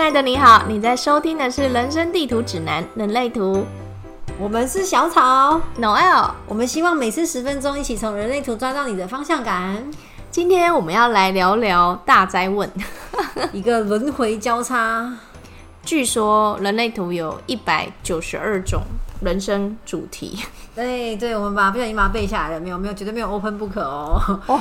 爱的你好，你在收听的是《人生地图指南：人类图》。我们是小草，Noel，我们希望每次十分钟，一起从人类图抓到你的方向感。今天我们要来聊聊大灾问。一个轮回交叉，据说人类图有一百九十二种人生主题，对对，我们把不小心把它背下来了，没有没有，绝对没有 open book 哦。哇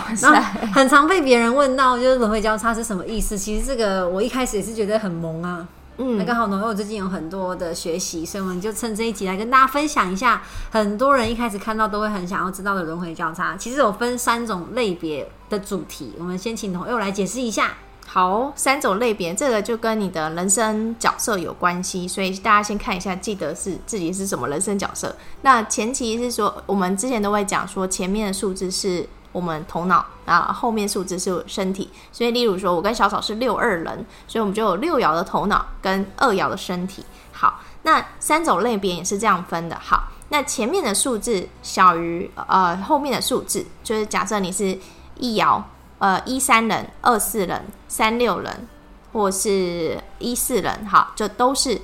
很常被别人问到，就是轮回交叉是什么意思？其实这个我一开始也是觉得很萌啊。嗯那嗯，刚好呢，因为我最近有很多的学习，所以我们就趁这一集来跟大家分享一下，很多人一开始看到都会很想要知道的轮回交叉。其实有分三种类别的主题，我们先请朋友来解释一下。好，三种类别，这个就跟你的人生角色有关系，所以大家先看一下，记得是自己是什么人生角色。那前期是说，我们之前都会讲说，前面的数字是我们头脑啊，后面数字是身体。所以，例如说，我跟小草是六二人，所以我们就有六爻的头脑跟二爻的身体。好，那三种类别也是这样分的。好，那前面的数字小于呃后面的数字，就是假设你是一爻。呃，一三人、二四人、三六人，或是一四人，好，这都是。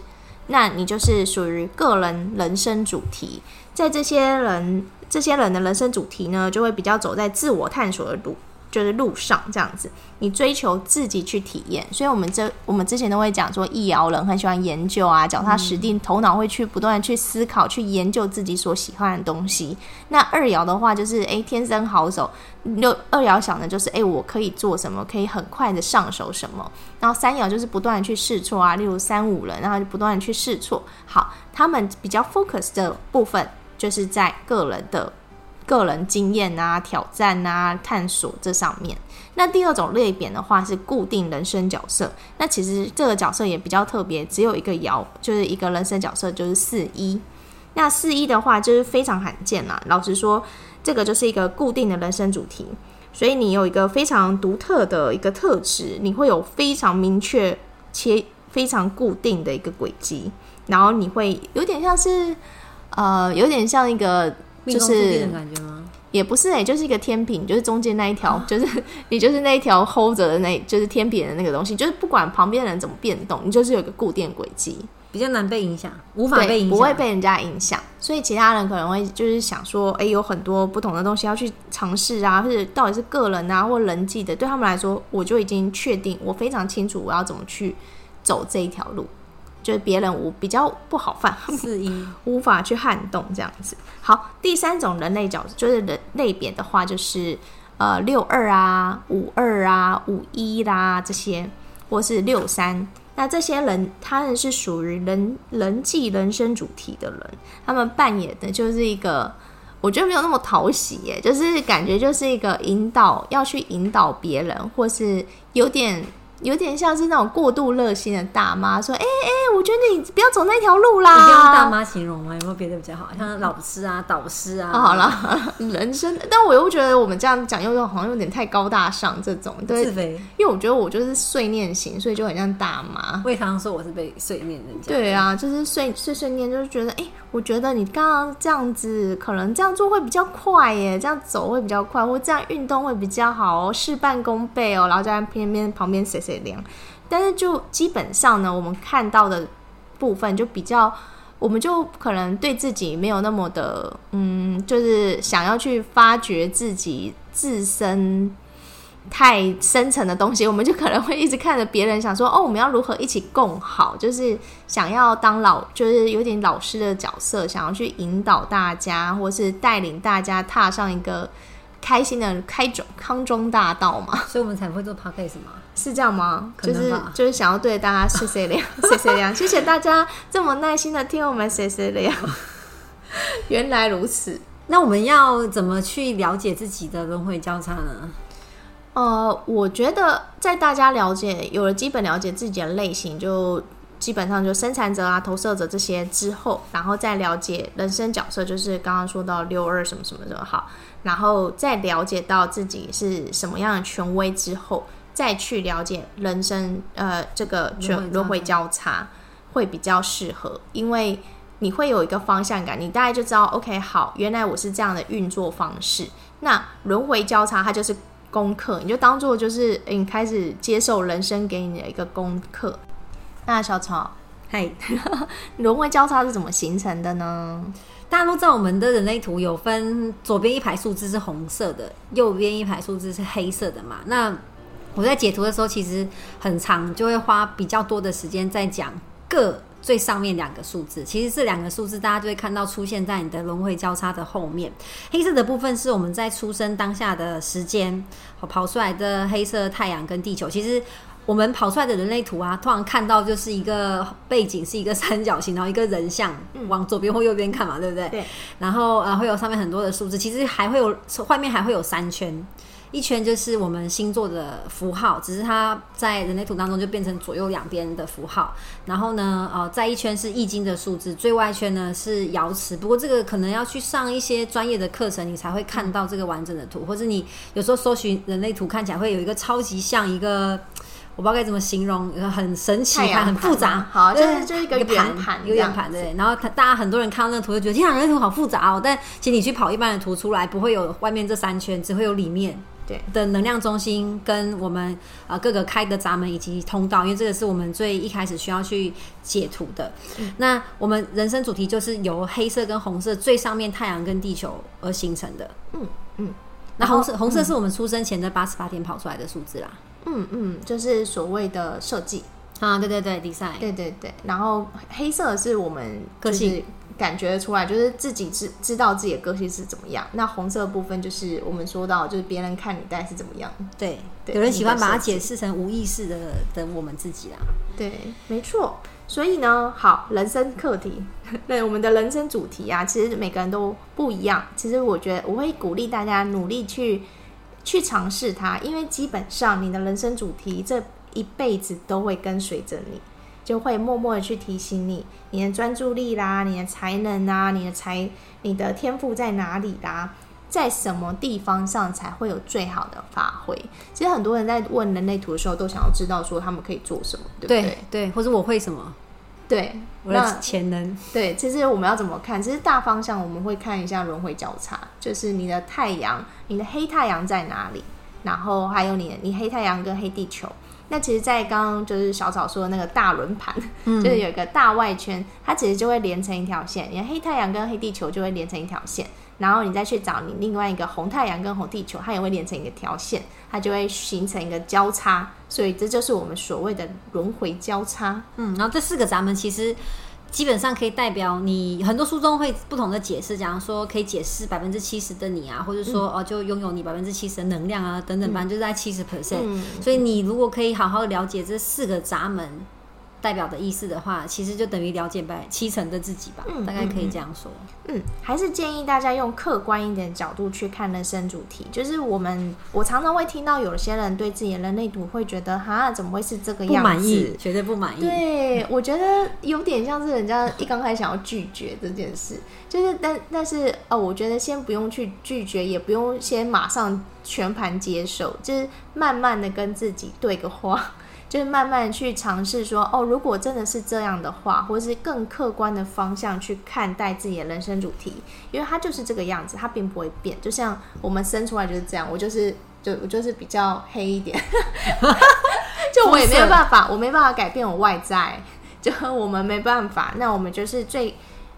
那你就是属于个人人生主题，在这些人这些人的人生主题呢，就会比较走在自我探索的路，就是路上这样子。你追求自己去体验，所以我们这我们之前都会讲说，易遥人很喜欢研究啊，脚踏实地，头脑会去不断的去思考，去研究自己所喜欢的东西。那二爻的话，就是诶天生好手。六二爻想的就是，诶我可以做什么，可以很快的上手什么。然后三爻就是不断的去试错啊，例如三五人，然后就不断的去试错。好，他们比较 focus 的部分就是在个人的个人经验啊、挑战啊、探索这上面。那第二种类别的话是固定人生角色，那其实这个角色也比较特别，只有一个爻，就是一个人生角色，就是四一。那四一的话就是非常罕见啦。老实说，这个就是一个固定的人生主题，所以你有一个非常独特的一个特质，你会有非常明确且非常固定的一个轨迹，然后你会有点像是呃，有点像一个就是？也不是诶、就是一个天平，就是中间那一条，就是你就是那一条 hold 着的那，就是天平的那个东西，就是不管旁边人怎么变动，你就是有一个固定轨迹，比较难被影响，无法被，影响，不会被人家影响。所以其他人可能会就是想说，诶，有很多不同的东西要去尝试啊，或者到底是个人啊或人际的，对他们来说，我就已经确定，我非常清楚我要怎么去走这一条路，就是别人无比较不好犯，四一。无法去撼动这样子。好，第三种人类角就是人类别的话，就是呃六二啊、五二啊、五一啦这些，或是六三。那这些人，他们是属于人人际人生主题的人，他们扮演的就是一个，我觉得没有那么讨喜耶，就是感觉就是一个引导，要去引导别人，或是有点有点像是那种过度热心的大妈，说：“哎、哎、我觉得你不要走那条路啦。”你不要大妈形容吗？有没有别的比较好？像老师啊、导师啊。哦，好了，人生，但我又觉得我们这样讲又好像有点太高大上，这种对自，肥。因为我觉得我就是碎念型，所以就很像大妈。我也常常说我是被碎念人家。对啊，就是碎碎碎念，就是觉得，哎、我觉得你刚刚这样子，可能这样做会比较快耶，这样走会比较快，或这样运动会比较好哦，事半功倍哦，然后在偏偏旁边谁谁凉。但是就基本上呢，我们看到的部分就比较，我们就可能对自己没有那么的，嗯，就是想要去发掘自己自身太深层的东西，我们就可能会一直看着别人，想说哦，我们要如何一起共好，就是想要当老，就是有点老师的角色，想要去引导大家，或是带领大家踏上一个开心的开中康庄大道嘛，所以我们才会做 podcast 嘛。是这样吗？就是就是想要对大家谢谢亮，谢谢亮，谢谢大家这么耐心的听我们谢谢亮。原来如此。那我们要怎么去了解自己的轮回交叉呢？呃，我觉得在大家了解有了基本了解自己的类型，就基本上就生产者啊、投射者这些之后，然后再了解人生角色，就是刚刚说到六二什么什么的好，然后再了解到自己是什么样的权威之后，再去了解人生呃这个轮轮回交叉会比较适合，因为你会有一个方向感，你大概就知道，OK，好，原来我是这样的运作方式。那轮回交叉它就是功课，你就当做就是你开始接受人生给你的一个功课。那小草，嘿，轮回交叉是怎么形成的呢？大家都知道我们的人类图有分左边一排数字是红色的，右边一排数字是黑色的嘛？那我在解图的时候，其实很长，就会花比较多的时间在讲各最上面两个数字。其实这两个数字，大家就会看到出现在你的轮回交叉的后面。黑色的部分是我们在出生当下的时间，跑出来的黑色太阳跟地球。其实我们跑出来的人类图啊，通常看到就是一个背景是一个三角形，然后一个人像往左边或右边看嘛，对不对？对。然后呃，会有上面很多的数字，其实还会有外面还会有三圈。一圈就是我们星座的符号，只是它在人类图当中就变成左右两边的符号。然后呢，呃，在一圈是易经的数字，最外圈呢是瑶池。不过这个可能要去上一些专业的课程，你才会看到这个完整的图，或者你有时候搜寻人类图，看起来会有一个超级像一个，我不知道该怎么形容，很神奇，很复杂。好，就是就是一个圆盘，一个圆盘对。然后大家很多人看到那个图就觉得，天啊，人类图好复杂哦。但其实你去跑一般的图出来，不会有外面这三圈，只会有里面。对的能量中心跟我们呃各个开的闸门以及通道，因为这个是我们最一开始需要去解图的。那我们人生主题就是由黑色跟红色最上面太阳跟地球而形成的。嗯嗯，那红色红色是我们出生前的八十八天跑出来的数字啦。嗯嗯嗯，就是所谓的设计啊，对对对，design，对对对。然后黑色是我们个性。感觉出来，就是自己知知道自己的个性是怎么样。那红色部分就是我们说到，就是别人看你大概是怎么样。对，有人喜欢把它解释成无意识的的我们自己啦。对，没错。所以呢，好，人生课题，对我们的人生主题啊，其实每个人都不一样。其实我觉得我会鼓励大家努力去去尝试它，因为基本上你的人生主题这一辈子都会跟随着你。就会默默的去提醒你，你的专注力啦，你的才能啊，你的才，你的天赋在哪里啦，在什么地方上才会有最好的发挥？其实很多人在问人类图的时候，都想要知道说他们可以做什么，对不对？对，或者我会什么？对，我的潜能。对，其实我们要怎么看？其实大方向我们会看一下轮回交叉，就是你的太阳，你的黑太阳在哪里？然后还有你，你黑太阳跟黑地球。那其实，在刚刚就是小草说的那个大轮盘，就是有一个大外圈，它其实就会连成一条线。你的黑太阳跟黑地球就会连成一条线，然后你再去找你另外一个红太阳跟红地球，它也会连成一个条线，它就会形成一个交叉。所以这就是我们所谓的轮回交叉。嗯，然后这四个闸门其实。基本上可以代表你很多书中会不同的解释，假如说可以解释百分之七十的你啊，或者说哦就拥有你百分之七十的能量啊等等，反正就是在七十 percent。所以你如果可以好好了解这四个闸门。代表的意思的话，其实就等于了解百七成的自己吧，大概可以这样说。嗯，还是建议大家用客观一点角度去看人生主题。就是我们，我常常会听到有些人对自己的人类图会觉得，哈，怎么会是这个样子？不满意，绝对不满意。对，我觉得有点像是人家一刚开始想要拒绝这件事，就是但但是哦，我觉得先不用去拒绝，也不用先马上全盘接受，就是慢慢的跟自己对个话。就是慢慢去尝试说，哦，如果真的是这样的话，或是更客观的方向去看待自己的人生主题，因为它就是这个样子，它并不会变。就像我们生出来就是这样，我就是就我就是比较黑一点，就我也没有办法，我没办法改变我外在，就我们没办法。那我们就是最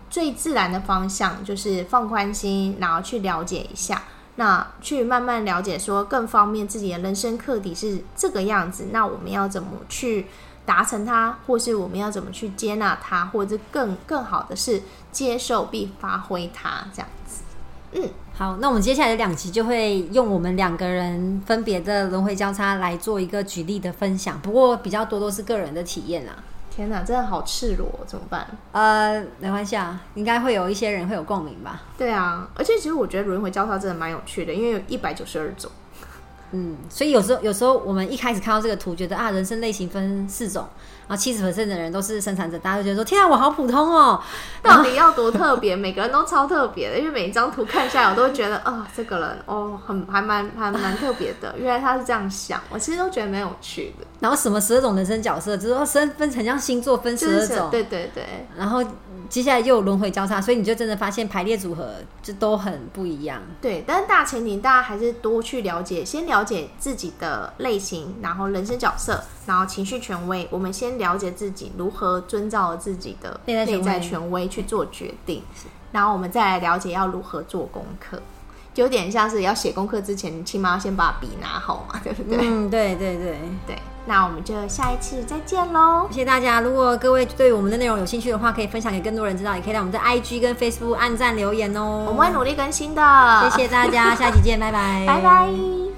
最自然的方向，就是放宽心，然后去了解一下。那去慢慢了解，说更方便自己的人生课题是这个样子。那我们要怎么去达成它，或是我们要怎么去接纳它，或者更更好的是接受并发挥它这样子。嗯，好，那我们接下来的两集就会用我们两个人分别的轮回交叉来做一个举例的分享，不过比较多都是个人的体验啦。天哪，真的好赤裸，怎么办？呃，没关系啊，应该会有一些人会有共鸣吧。对啊，而且其实我觉得轮回交叉真的蛮有趣的，因为有一百九十二种。嗯，所以有时候有时候我们一开始看到这个图，觉得啊，人生类型分四种。然后七十 percent 的人都是生产者，大家就觉得说：“天啊，我好普通哦！到底要多特别？每个人都超特别的，因为每一张图看下来，我都会觉得啊，这个人哦，很还蛮还蛮特别的。原来他是这样想，我其实都觉得蛮有趣的。然后什么十二种人生角色，就是说分分成像星座分十二种，对对对。然后接下来又有轮回交叉，所以你就真的发现排列组合就都很不一样。对，但是大前提大家还是多去了解，先了解自己的类型，然后人生角色，然后情绪权威。我们先了解自己如何遵照自己的内在权威内在权威去做决定，然后我们再来了解要如何做功课。就有点像是要写功课之前，你起码要先把笔拿好嘛，对不对？嗯，对对对。对，那我们就下一次再见喽。谢谢大家。如果各位对我们的内容有兴趣的话，可以分享给更多人知道，也可以在我们的 IG 跟 Facebook 按赞留言哦。我们会努力更新的。谢谢大家，下期见，拜拜，拜拜。